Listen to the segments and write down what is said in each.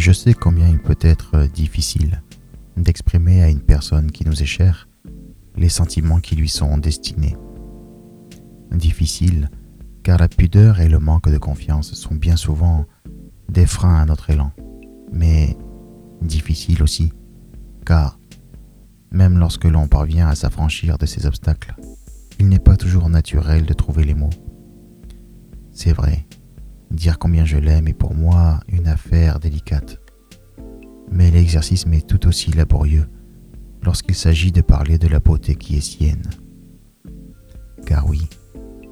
Je sais combien il peut être difficile d'exprimer à une personne qui nous est chère les sentiments qui lui sont destinés. Difficile car la pudeur et le manque de confiance sont bien souvent des freins à notre élan, mais difficile aussi car même lorsque l'on parvient à s'affranchir de ces obstacles, il n'est pas toujours naturel de trouver les mots. C'est vrai, dire combien je l'aime est pour moi une affaire délicate. Mais l'exercice m'est tout aussi laborieux lorsqu'il s'agit de parler de la beauté qui est sienne. Car oui,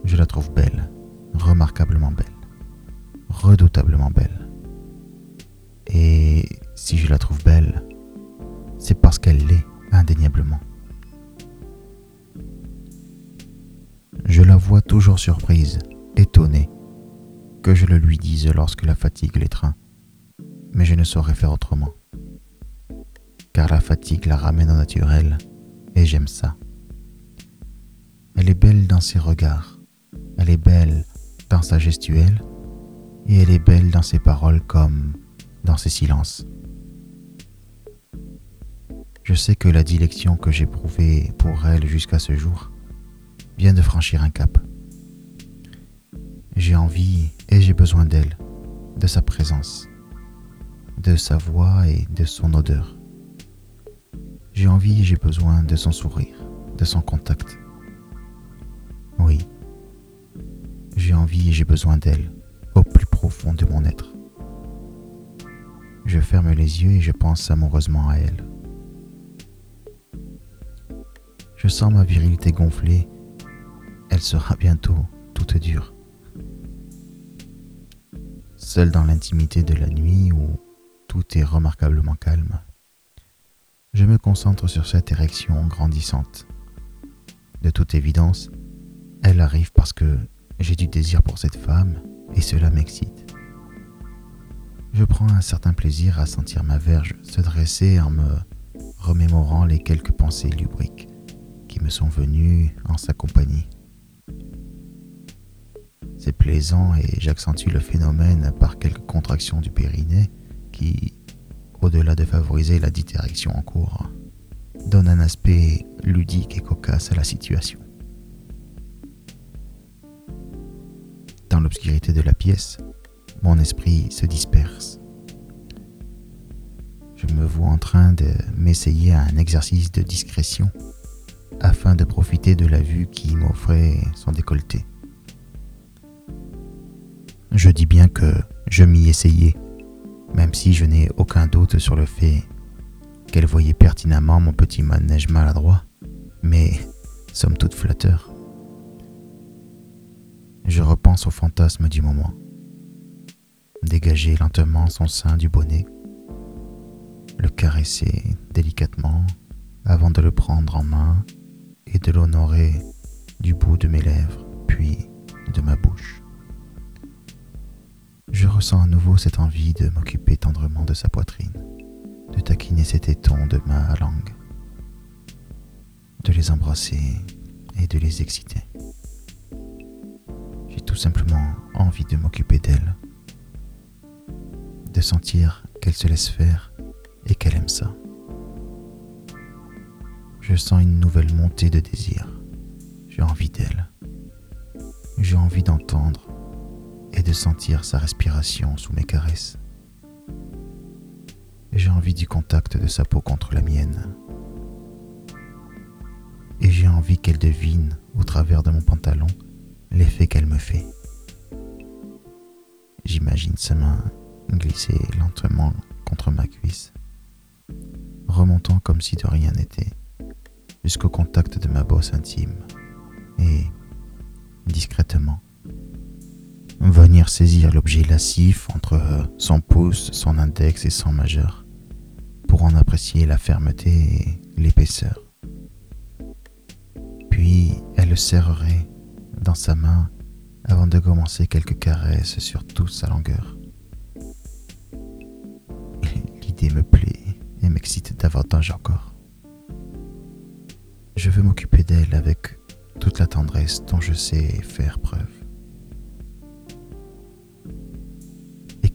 je la trouve belle, remarquablement belle, redoutablement belle. Et si je la trouve belle, c'est parce qu'elle l'est indéniablement. Je la vois toujours surprise, que je le lui dise lorsque la fatigue l'étreint, mais je ne saurais faire autrement. Car la fatigue la ramène au naturel, et j'aime ça. Elle est belle dans ses regards, elle est belle dans sa gestuelle, et elle est belle dans ses paroles comme dans ses silences. Je sais que la dilection que j'ai prouvée pour elle jusqu'à ce jour vient de franchir un cap. J'ai envie et j'ai besoin d'elle, de sa présence, de sa voix et de son odeur. J'ai envie et j'ai besoin de son sourire, de son contact. Oui, j'ai envie et j'ai besoin d'elle au plus profond de mon être. Je ferme les yeux et je pense amoureusement à elle. Je sens ma virilité gonfler. Elle sera bientôt toute dure. Seul dans l'intimité de la nuit où tout est remarquablement calme, je me concentre sur cette érection grandissante. De toute évidence, elle arrive parce que j'ai du désir pour cette femme et cela m'excite. Je prends un certain plaisir à sentir ma verge se dresser en me remémorant les quelques pensées lubriques qui me sont venus en sa compagnie. Plaisant et j'accentue le phénomène par quelques contractions du périnée qui, au-delà de favoriser la direction en cours, donne un aspect ludique et cocasse à la situation. Dans l'obscurité de la pièce, mon esprit se disperse. Je me vois en train de m'essayer à un exercice de discrétion afin de profiter de la vue qui m'offrait son décolleté. Je dis bien que je m'y essayais, même si je n'ai aucun doute sur le fait qu'elle voyait pertinemment mon petit manège maladroit, mais somme toute flatteur. Je repense au fantasme du moment. Dégager lentement son sein du bonnet, le caresser délicatement avant de le prendre en main et de l'honorer du bout de mes lèvres, puis ressens à nouveau cette envie de m'occuper tendrement de sa poitrine, de taquiner ses tétons de ma langue, de les embrasser et de les exciter. J'ai tout simplement envie de m'occuper d'elle, de sentir qu'elle se laisse faire et qu'elle aime ça je sens une nouvelle montée de désir. J'ai envie d'elle. J'ai envie d'entendre et de sentir sa respiration sous mes caresses. J'ai envie du contact de sa peau contre la mienne. Et j'ai envie qu'elle devine au travers de mon pantalon l'effet qu'elle me fait. J'imagine sa main glisser lentement contre ma cuisse, remontant comme si de rien n'était jusqu'au contact de ma bosse intime et, discrètement, saisir l'objet lascif entre son pouce, son index et son majeur pour en apprécier la fermeté et l'épaisseur. Puis elle le serrerait dans sa main avant de commencer quelques caresses sur toute sa longueur. L'idée me plaît et m'excite davantage encore. Je veux m'occuper d'elle avec toute la tendresse dont je sais faire preuve.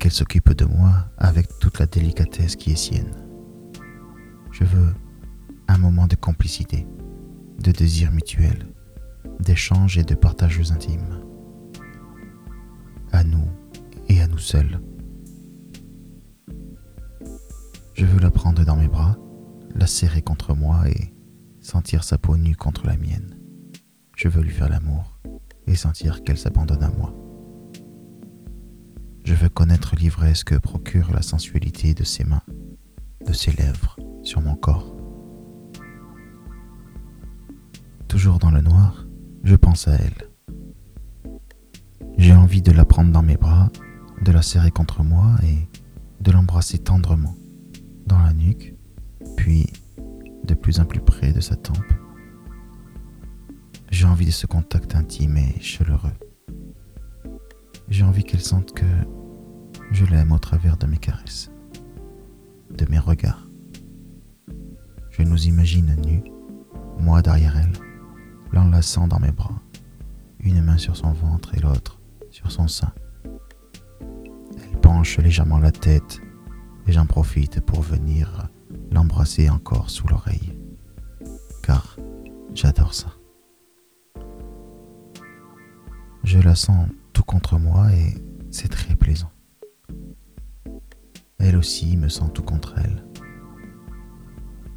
Qu'elle s'occupe de moi avec toute la délicatesse qui est sienne. Je veux un moment de complicité, de désir mutuel, d'échange et de partages intimes. À nous et à nous seuls. Je veux la prendre dans mes bras, la serrer contre moi et sentir sa peau nue contre la mienne. Je veux lui faire l'amour et sentir qu'elle s'abandonne à moi. Je veux connaître l'ivresse que procure la sensualité de ses mains, de ses lèvres sur mon corps. Toujours dans le noir, je pense à elle. J'ai envie de la prendre dans mes bras, de la serrer contre moi et de l'embrasser tendrement, dans la nuque, puis de plus en plus près de sa tempe. J'ai envie de ce contact intime et chaleureux. J'ai envie qu'elle sente que je l'aime au travers de mes caresses, de mes regards. Je nous imagine nus, moi derrière elle, l'enlaçant dans mes bras, une main sur son ventre et l'autre sur son sein. Elle penche légèrement la tête et j'en profite pour venir l'embrasser encore sous l'oreille, car j'adore ça. Je la sens tout contre moi et Elle aussi me sent tout contre elle.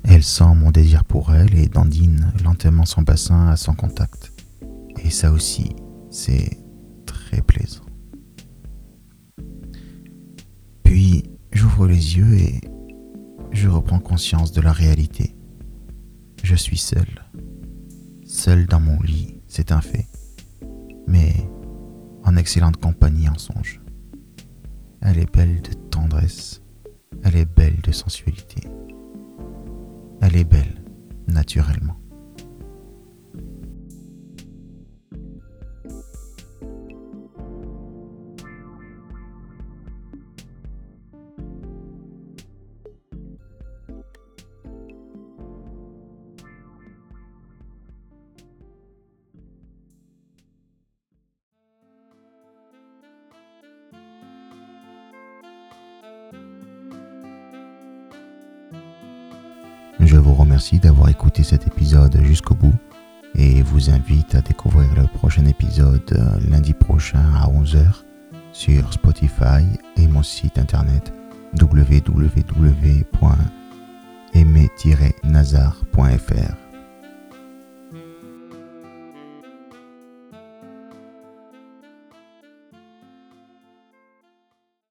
Elle sent mon désir pour elle et dandine lentement son bassin à son contact. Et ça aussi, c'est très plaisant. Puis, j'ouvre les yeux et je reprends conscience de la réalité. Je suis seul. Seul dans mon lit, c'est un fait. Mais en excellente compagnie en songe. Elle est belle de tendresse, elle est belle de sensualité. Elle est belle, naturellement. Vous remercie d'avoir écouté cet épisode jusqu'au bout et vous invite à découvrir le prochain épisode euh, lundi prochain à 11h sur Spotify et mon site internet www.aimé-nazar.fr.